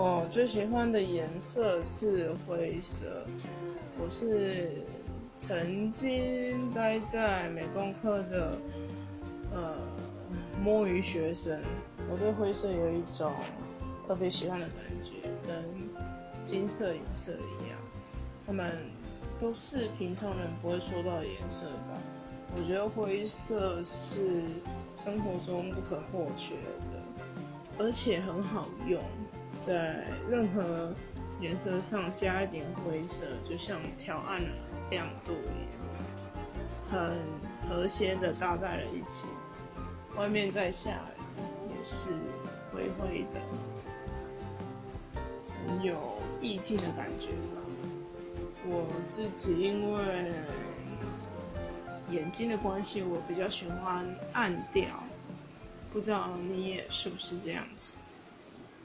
我最喜欢的颜色是灰色。我是曾经待在美工课的呃摸鱼学生，我对灰色有一种特别喜欢的感觉，跟金色颜色一样。他们都是平常人不会说到的颜色吧？我觉得灰色是生活中不可或缺的，而且很好用。在任何颜色上加一点灰色，就像调暗了亮度一样，很和谐的搭在了一起。外面在下雨，也是灰灰的，很有意境的感觉吧。我自己因为眼睛的关系，我比较喜欢暗调，不知道你也是不是这样子？